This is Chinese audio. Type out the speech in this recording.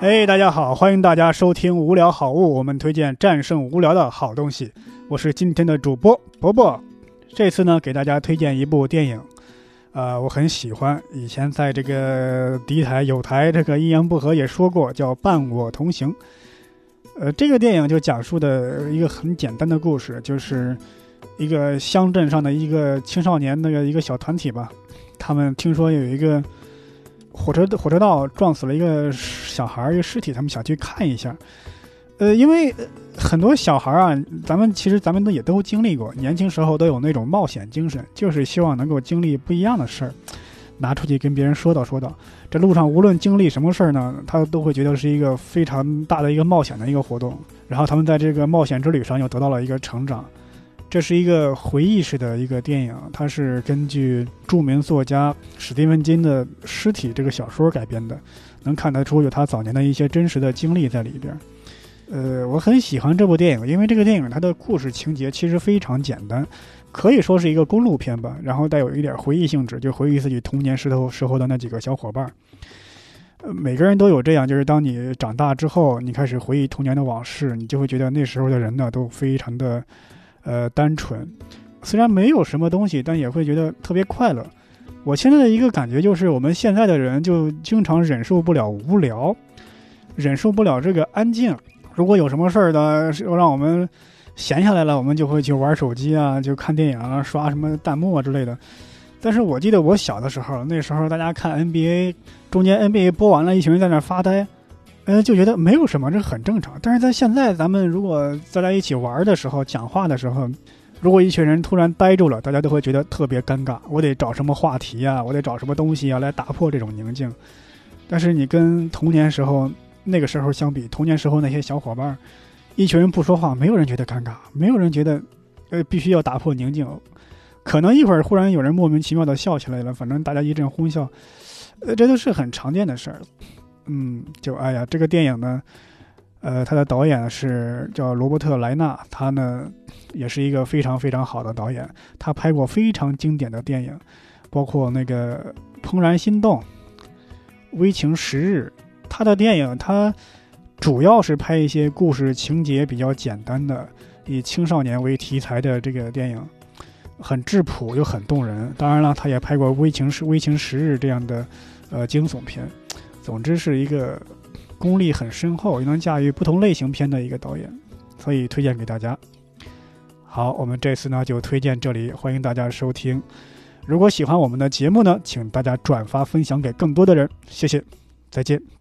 哎，大家好，欢迎大家收听《无聊好物》，我们推荐战胜无聊的好东西。我是今天的主播伯伯，这次呢给大家推荐一部电影，呃，我很喜欢，以前在这个敌台、友台这个一言不合也说过，叫《伴我同行》。呃，这个电影就讲述的一个很简单的故事，就是一个乡镇上的一个青少年那个一个小团体吧，他们听说有一个。火车的火车道撞死了一个小孩儿一个尸体，他们想去看一下。呃，因为很多小孩儿啊，咱们其实咱们都也都经历过，年轻时候都有那种冒险精神，就是希望能够经历不一样的事儿，拿出去跟别人说道说道。这路上无论经历什么事儿呢，他都会觉得是一个非常大的一个冒险的一个活动。然后他们在这个冒险之旅上又得到了一个成长。这是一个回忆式的一个电影，它是根据著名作家史蒂文金的《尸体》这个小说改编的，能看得出有他早年的一些真实的经历在里边。呃，我很喜欢这部电影，因为这个电影它的故事情节其实非常简单，可以说是一个公路片吧，然后带有一点回忆性质，就回忆自己童年时候时候的那几个小伙伴。呃，每个人都有这样，就是当你长大之后，你开始回忆童年的往事，你就会觉得那时候的人呢都非常的。呃，单纯，虽然没有什么东西，但也会觉得特别快乐。我现在的一个感觉就是，我们现在的人就经常忍受不了无聊，忍受不了这个安静。如果有什么事儿呢，让我们闲下来了，我们就会去玩手机啊，就看电影啊，刷什么弹幕啊之类的。但是我记得我小的时候，那时候大家看 NBA，中间 NBA 播完了，一群人在那发呆。呃，就觉得没有什么，这很正常。但是在现在，咱们如果大家一起玩的时候、讲话的时候，如果一群人突然呆住了，大家都会觉得特别尴尬。我得找什么话题啊？我得找什么东西啊来打破这种宁静。但是你跟童年时候那个时候相比，童年时候那些小伙伴，一群人不说话，没有人觉得尴尬，没有人觉得呃必须要打破宁静。可能一会儿忽然有人莫名其妙的笑起来了，反正大家一阵哄笑，呃，这都是很常见的事儿。嗯，就哎呀，这个电影呢，呃，他的导演是叫罗伯特·莱纳，他呢也是一个非常非常好的导演，他拍过非常经典的电影，包括那个《怦然心动》《微情十日》。他的电影他主要是拍一些故事情节比较简单的，以青少年为题材的这个电影，很质朴又很动人。当然了，他也拍过《危情十危情十日》这样的呃惊悚片。总之是一个功力很深厚，又能驾驭不同类型片的一个导演，所以推荐给大家。好，我们这次呢就推荐这里，欢迎大家收听。如果喜欢我们的节目呢，请大家转发分享给更多的人，谢谢，再见。